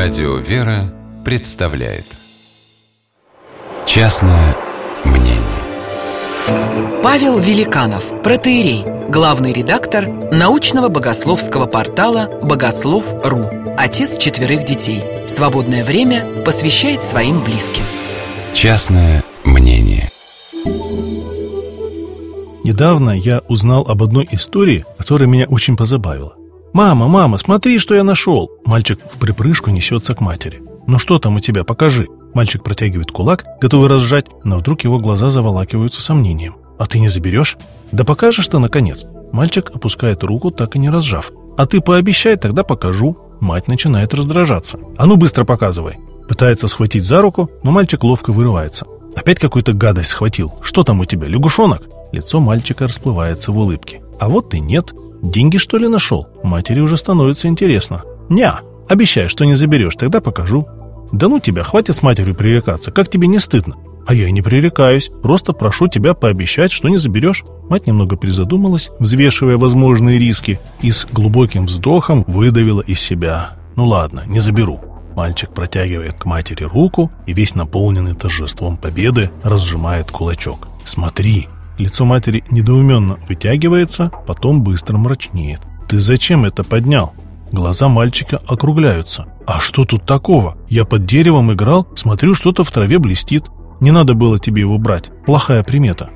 Радио «Вера» представляет Частное мнение Павел Великанов, протеерей, главный редактор научного богословского портала «Богослов.ру», отец четверых детей. Свободное время посвящает своим близким. Частное мнение Недавно я узнал об одной истории, которая меня очень позабавила. «Мама, мама, смотри, что я нашел!» Мальчик в припрыжку несется к матери. «Ну что там у тебя, покажи!» Мальчик протягивает кулак, готовый разжать, но вдруг его глаза заволакиваются сомнением. «А ты не заберешь?» «Да покажешь ты, наконец!» Мальчик опускает руку, так и не разжав. «А ты пообещай, тогда покажу!» Мать начинает раздражаться. «А ну быстро показывай!» Пытается схватить за руку, но мальчик ловко вырывается. «Опять какую-то гадость схватил! Что там у тебя, лягушонок?» Лицо мальчика расплывается в улыбке. «А вот и нет!» Деньги, что ли, нашел? Матери уже становится интересно. Ня, обещаю, что не заберешь, тогда покажу. Да ну тебя, хватит с матерью пререкаться, как тебе не стыдно? А я и не пререкаюсь, просто прошу тебя пообещать, что не заберешь. Мать немного призадумалась, взвешивая возможные риски, и с глубоким вздохом выдавила из себя. Ну ладно, не заберу. Мальчик протягивает к матери руку и весь наполненный торжеством победы разжимает кулачок. Смотри, Лицо матери недоуменно вытягивается, потом быстро мрачнеет. «Ты зачем это поднял?» Глаза мальчика округляются. «А что тут такого? Я под деревом играл, смотрю, что-то в траве блестит. Не надо было тебе его брать. Плохая примета».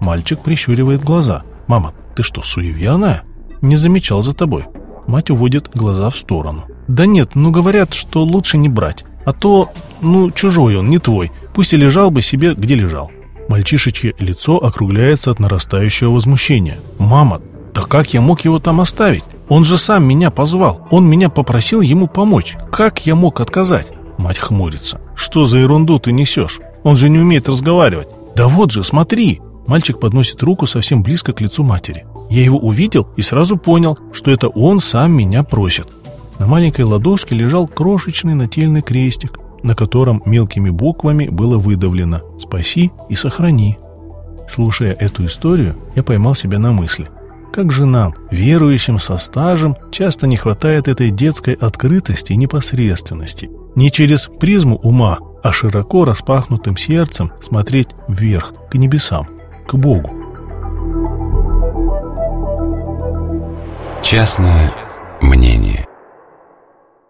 Мальчик прищуривает глаза. «Мама, ты что, суеверная?» «Не замечал за тобой». Мать уводит глаза в сторону. «Да нет, ну говорят, что лучше не брать. А то, ну, чужой он, не твой. Пусть и лежал бы себе, где лежал». Мальчишечье лицо округляется от нарастающего возмущения. «Мама, да как я мог его там оставить? Он же сам меня позвал. Он меня попросил ему помочь. Как я мог отказать?» Мать хмурится. «Что за ерунду ты несешь? Он же не умеет разговаривать. Да вот же, смотри!» Мальчик подносит руку совсем близко к лицу матери. Я его увидел и сразу понял, что это он сам меня просит. На маленькой ладошке лежал крошечный нательный крестик на котором мелкими буквами было выдавлено «Спаси и сохрани». Слушая эту историю, я поймал себя на мысли. Как же нам, верующим со стажем, часто не хватает этой детской открытости и непосредственности. Не через призму ума, а широко распахнутым сердцем смотреть вверх, к небесам, к Богу. Мнение